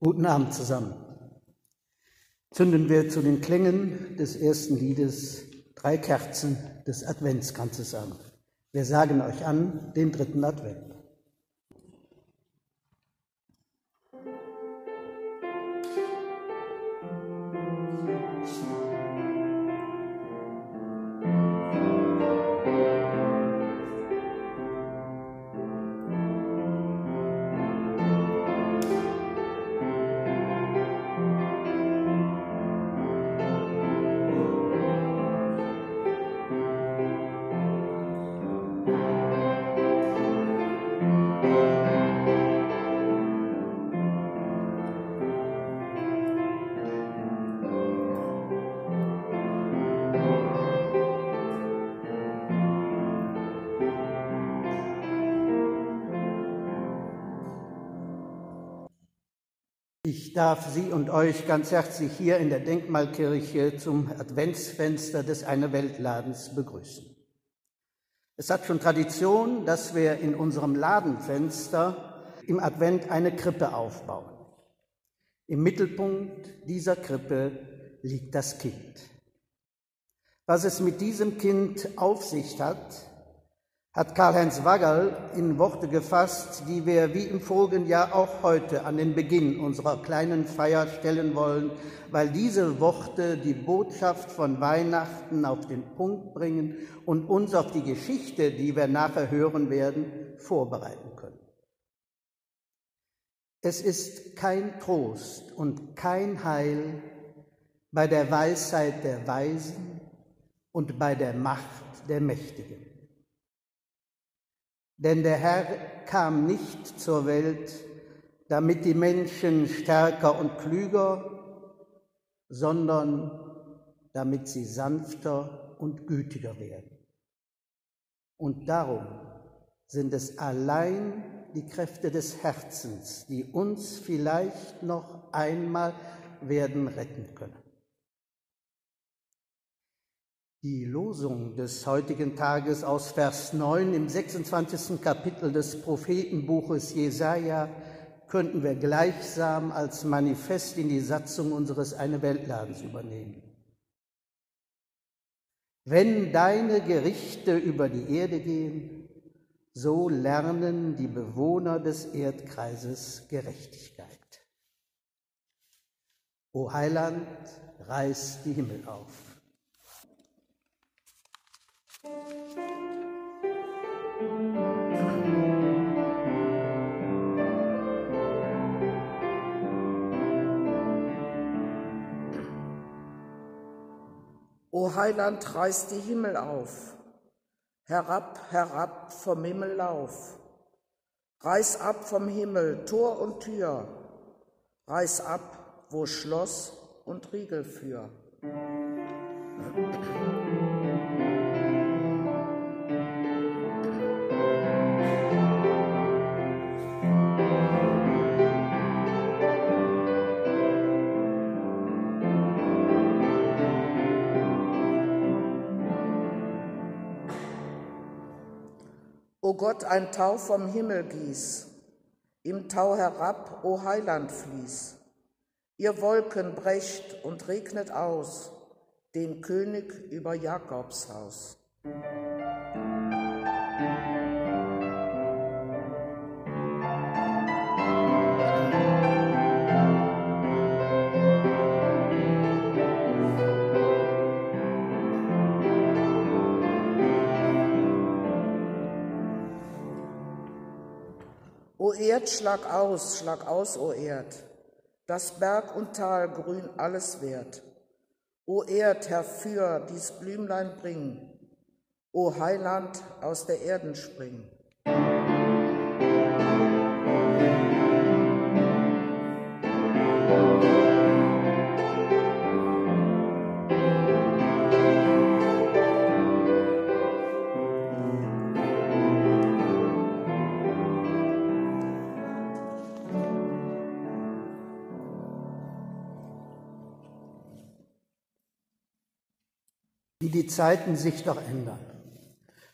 Guten Abend zusammen. Zünden wir zu den Klängen des ersten Liedes drei Kerzen des Adventskranzes an. Wir sagen euch an den dritten Advent. Darf Sie und euch ganz herzlich hier in der Denkmalkirche zum Adventsfenster des Eine Weltladens begrüßen. Es hat schon Tradition, dass wir in unserem Ladenfenster im Advent eine Krippe aufbauen. Im Mittelpunkt dieser Krippe liegt das Kind. Was es mit diesem Kind auf sich hat, hat Karl-Heinz Waggerl in Worte gefasst, die wir wie im vorigen Jahr auch heute an den Beginn unserer kleinen Feier stellen wollen, weil diese Worte die Botschaft von Weihnachten auf den Punkt bringen und uns auf die Geschichte, die wir nachher hören werden, vorbereiten können. Es ist kein Trost und kein Heil bei der Weisheit der Weisen und bei der Macht der Mächtigen. Denn der Herr kam nicht zur Welt, damit die Menschen stärker und klüger, sondern damit sie sanfter und gütiger werden. Und darum sind es allein die Kräfte des Herzens, die uns vielleicht noch einmal werden retten können. Die Losung des heutigen Tages aus Vers 9 im 26. Kapitel des Prophetenbuches Jesaja könnten wir gleichsam als Manifest in die Satzung unseres Eine Weltladens übernehmen. Wenn deine Gerichte über die Erde gehen, so lernen die Bewohner des Erdkreises Gerechtigkeit. O Heiland, reiß die Himmel auf. O Heiland, reiß die Himmel auf, herab, herab vom Himmel lauf. Reiß ab vom Himmel Tor und Tür, reiß ab, wo Schloss und Riegel für. Gott, ein Tau vom Himmel gieß, im Tau herab, o Heiland fließ. Ihr Wolken brecht und regnet aus, den König über Jakobs Haus. Erd, schlag aus, schlag aus, o Erd, das Berg und Tal grün alles wert. O Erd, herfür dies Blümlein bring, o Heiland aus der Erden spring. Wie die Zeiten sich doch ändern.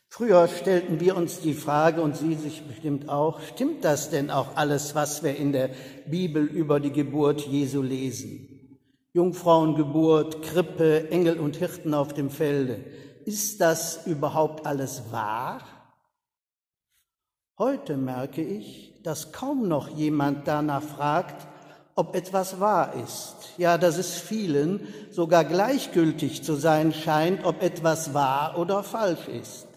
Früher stellten wir uns die Frage, und Sie sich bestimmt auch, stimmt das denn auch alles, was wir in der Bibel über die Geburt Jesu lesen? Jungfrauengeburt, Krippe, Engel und Hirten auf dem Felde. Ist das überhaupt alles wahr? Heute merke ich, dass kaum noch jemand danach fragt, ob etwas wahr ist. Ja, dass es vielen sogar gleichgültig zu sein scheint, ob etwas wahr oder falsch ist.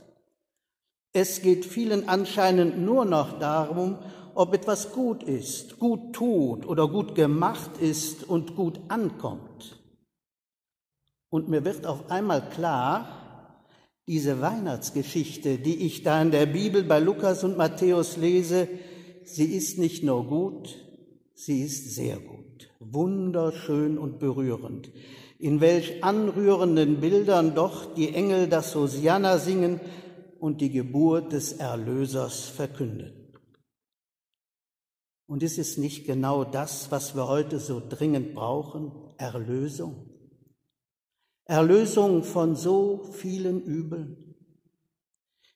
Es geht vielen anscheinend nur noch darum, ob etwas gut ist, gut tut oder gut gemacht ist und gut ankommt. Und mir wird auf einmal klar, diese Weihnachtsgeschichte, die ich da in der Bibel bei Lukas und Matthäus lese, sie ist nicht nur gut, sie ist sehr gut, wunderschön und berührend. In welch anrührenden Bildern doch die Engel das Hosianna singen, und die Geburt des Erlösers verkündet. Und ist es nicht genau das, was wir heute so dringend brauchen? Erlösung. Erlösung von so vielen Übeln.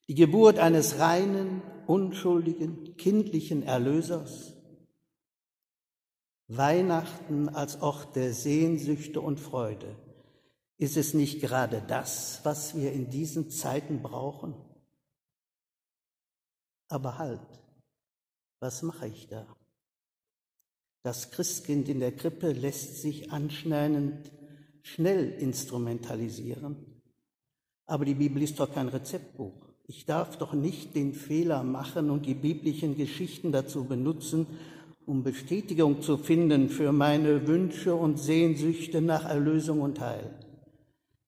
Die Geburt eines reinen, unschuldigen, kindlichen Erlösers. Weihnachten als Ort der Sehnsüchte und Freude. Ist es nicht gerade das, was wir in diesen Zeiten brauchen? Aber halt, was mache ich da? Das Christkind in der Krippe lässt sich anscheinend schnell instrumentalisieren. Aber die Bibel ist doch kein Rezeptbuch. Ich darf doch nicht den Fehler machen und die biblischen Geschichten dazu benutzen, um Bestätigung zu finden für meine Wünsche und Sehnsüchte nach Erlösung und Heil.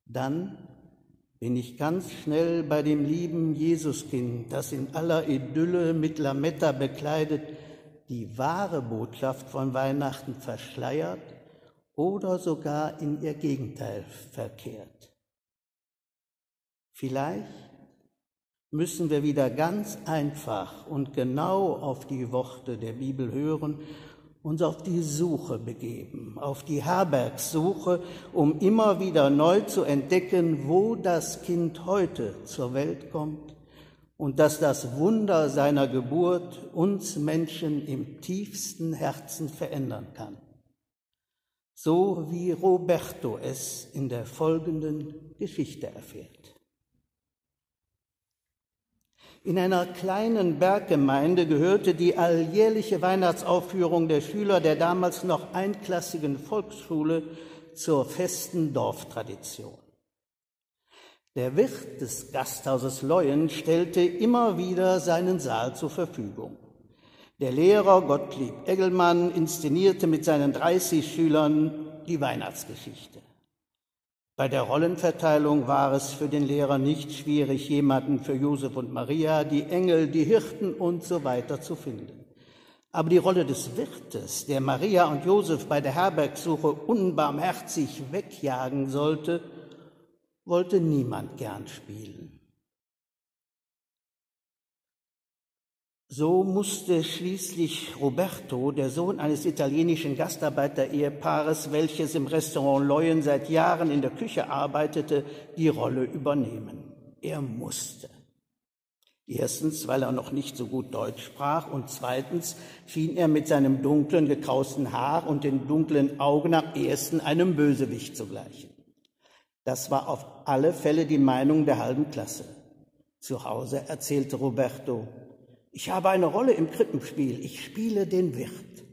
Dann bin ich ganz schnell bei dem lieben Jesuskind, das in aller Idylle mit Lametta bekleidet die wahre Botschaft von Weihnachten verschleiert oder sogar in ihr Gegenteil verkehrt. Vielleicht müssen wir wieder ganz einfach und genau auf die Worte der Bibel hören uns auf die Suche begeben, auf die Herbergssuche, um immer wieder neu zu entdecken, wo das Kind heute zur Welt kommt und dass das Wunder seiner Geburt uns Menschen im tiefsten Herzen verändern kann. So wie Roberto es in der folgenden Geschichte erfährt. In einer kleinen Berggemeinde gehörte die alljährliche Weihnachtsaufführung der Schüler der damals noch einklassigen Volksschule zur festen Dorftradition. Der Wirt des Gasthauses Leuen stellte immer wieder seinen Saal zur Verfügung. Der Lehrer Gottlieb Eggelmann inszenierte mit seinen 30 Schülern die Weihnachtsgeschichte. Bei der Rollenverteilung war es für den Lehrer nicht schwierig, jemanden für Josef und Maria, die Engel, die Hirten und so weiter zu finden. Aber die Rolle des Wirtes, der Maria und Josef bei der Herbergsuche unbarmherzig wegjagen sollte, wollte niemand gern spielen. So musste schließlich Roberto, der Sohn eines italienischen Gastarbeiter-Ehepaares, welches im Restaurant Leuen seit Jahren in der Küche arbeitete, die Rolle übernehmen. Er musste. Erstens, weil er noch nicht so gut Deutsch sprach und zweitens schien er mit seinem dunklen, gekrausten Haar und den dunklen Augen am ehesten einem Bösewicht zu gleichen. Das war auf alle Fälle die Meinung der halben Klasse. Zu Hause erzählte Roberto, ich habe eine Rolle im Krippenspiel. Ich spiele den Wirt.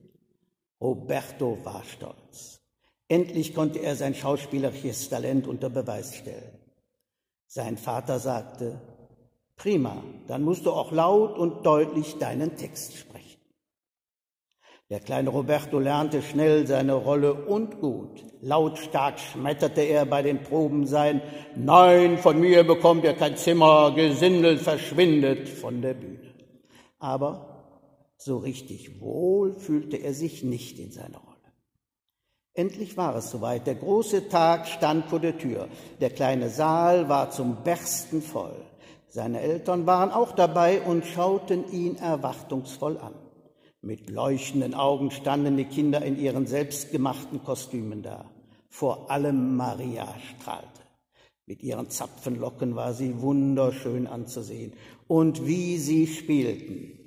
Roberto war stolz. Endlich konnte er sein schauspielerisches Talent unter Beweis stellen. Sein Vater sagte, prima, dann musst du auch laut und deutlich deinen Text sprechen. Der kleine Roberto lernte schnell seine Rolle und gut. Lautstark schmetterte er bei den Proben sein Nein, von mir bekommt ihr kein Zimmer, Gesindel verschwindet von der Bühne aber so richtig wohl fühlte er sich nicht in seiner Rolle. Endlich war es soweit. Der große Tag stand vor der Tür. Der kleine Saal war zum Bersten voll. Seine Eltern waren auch dabei und schauten ihn erwartungsvoll an. Mit leuchtenden Augen standen die Kinder in ihren selbstgemachten Kostümen da. Vor allem Maria strahlte. Mit ihren Zapfenlocken war sie wunderschön anzusehen. Und wie sie spielten.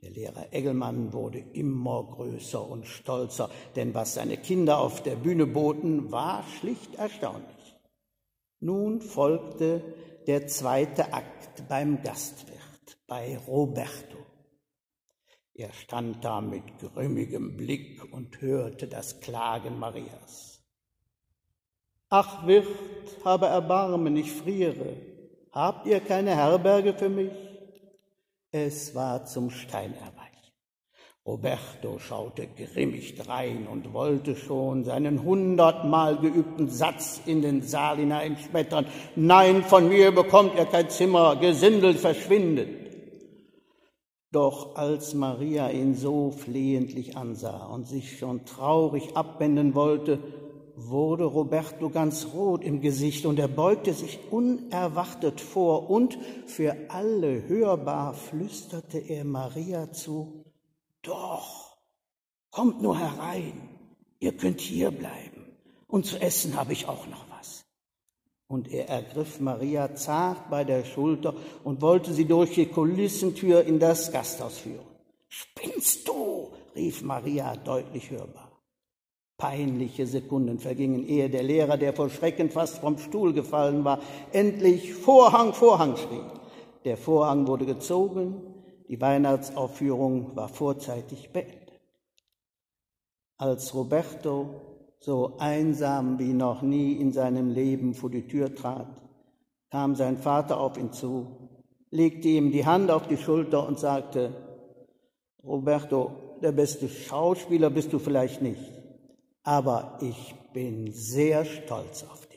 Der Lehrer Eggelmann wurde immer größer und stolzer, denn was seine Kinder auf der Bühne boten, war schlicht erstaunlich. Nun folgte der zweite Akt beim Gastwirt, bei Roberto. Er stand da mit grimmigem Blick und hörte das Klagen Marias. Ach, Wirt, habe Erbarmen, ich friere. Habt ihr keine Herberge für mich? Es war zum Stein erweichen. Roberto schaute grimmig drein und wollte schon seinen hundertmal geübten Satz in den Saal hineinschmettern. Nein, von mir bekommt er kein Zimmer, Gesindel verschwindet. Doch als Maria ihn so flehentlich ansah und sich schon traurig abwenden wollte, wurde Roberto ganz rot im Gesicht und er beugte sich unerwartet vor und für alle hörbar flüsterte er Maria zu, Doch, kommt nur herein, ihr könnt hier bleiben und zu essen habe ich auch noch was. Und er ergriff Maria zart bei der Schulter und wollte sie durch die Kulissentür in das Gasthaus führen. Spinnst du? rief Maria deutlich hörbar. Peinliche Sekunden vergingen, ehe der Lehrer, der vor Schrecken fast vom Stuhl gefallen war, endlich Vorhang, Vorhang schrie. Der Vorhang wurde gezogen, die Weihnachtsaufführung war vorzeitig beendet. Als Roberto so einsam wie noch nie in seinem Leben vor die Tür trat, kam sein Vater auf ihn zu, legte ihm die Hand auf die Schulter und sagte, Roberto, der beste Schauspieler bist du vielleicht nicht, aber ich bin sehr stolz auf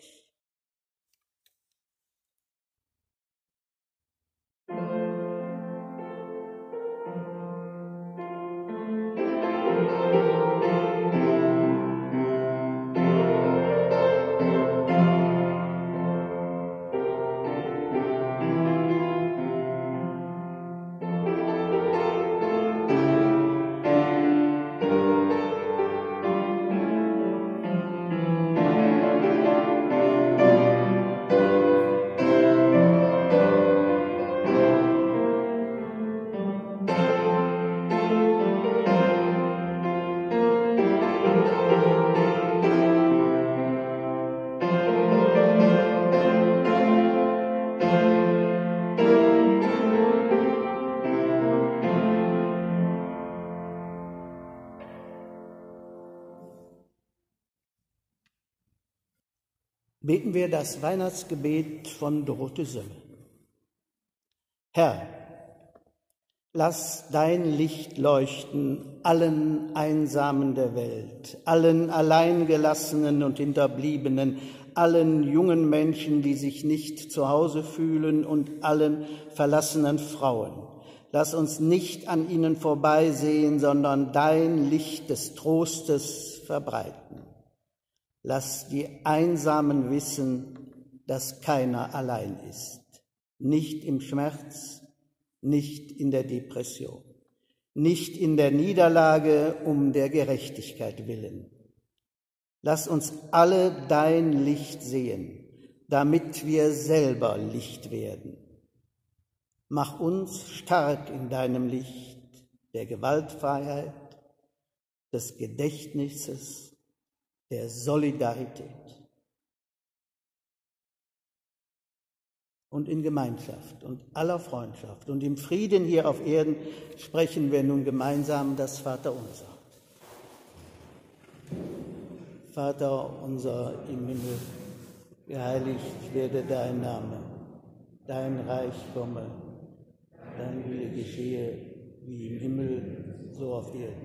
beten wir das Weihnachtsgebet von Dorothee Sömmel. Herr, lass dein Licht leuchten allen Einsamen der Welt, allen Alleingelassenen und Hinterbliebenen, allen jungen Menschen, die sich nicht zu Hause fühlen und allen verlassenen Frauen. Lass uns nicht an ihnen vorbeisehen, sondern dein Licht des Trostes verbreiten. Lass die Einsamen wissen, dass keiner allein ist, nicht im Schmerz, nicht in der Depression, nicht in der Niederlage um der Gerechtigkeit willen. Lass uns alle dein Licht sehen, damit wir selber Licht werden. Mach uns stark in deinem Licht der Gewaltfreiheit, des Gedächtnisses, der Solidarität. Und in Gemeinschaft und aller Freundschaft und im Frieden hier auf Erden sprechen wir nun gemeinsam das Vaterunser. Vater unser im Himmel, geheiligt werde dein Name, dein Reich komme, dein Wille geschehe, wie im Himmel, so auf Erden.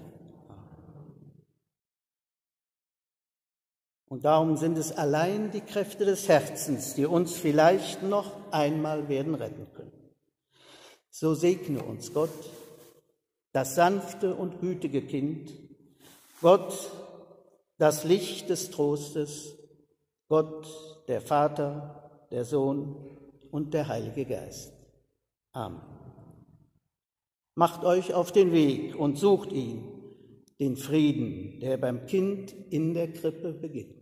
Und darum sind es allein die Kräfte des Herzens, die uns vielleicht noch einmal werden retten können. So segne uns Gott, das sanfte und gütige Kind, Gott, das Licht des Trostes, Gott, der Vater, der Sohn und der Heilige Geist. Amen. Macht euch auf den Weg und sucht ihn, den Frieden, der beim Kind in der Krippe beginnt.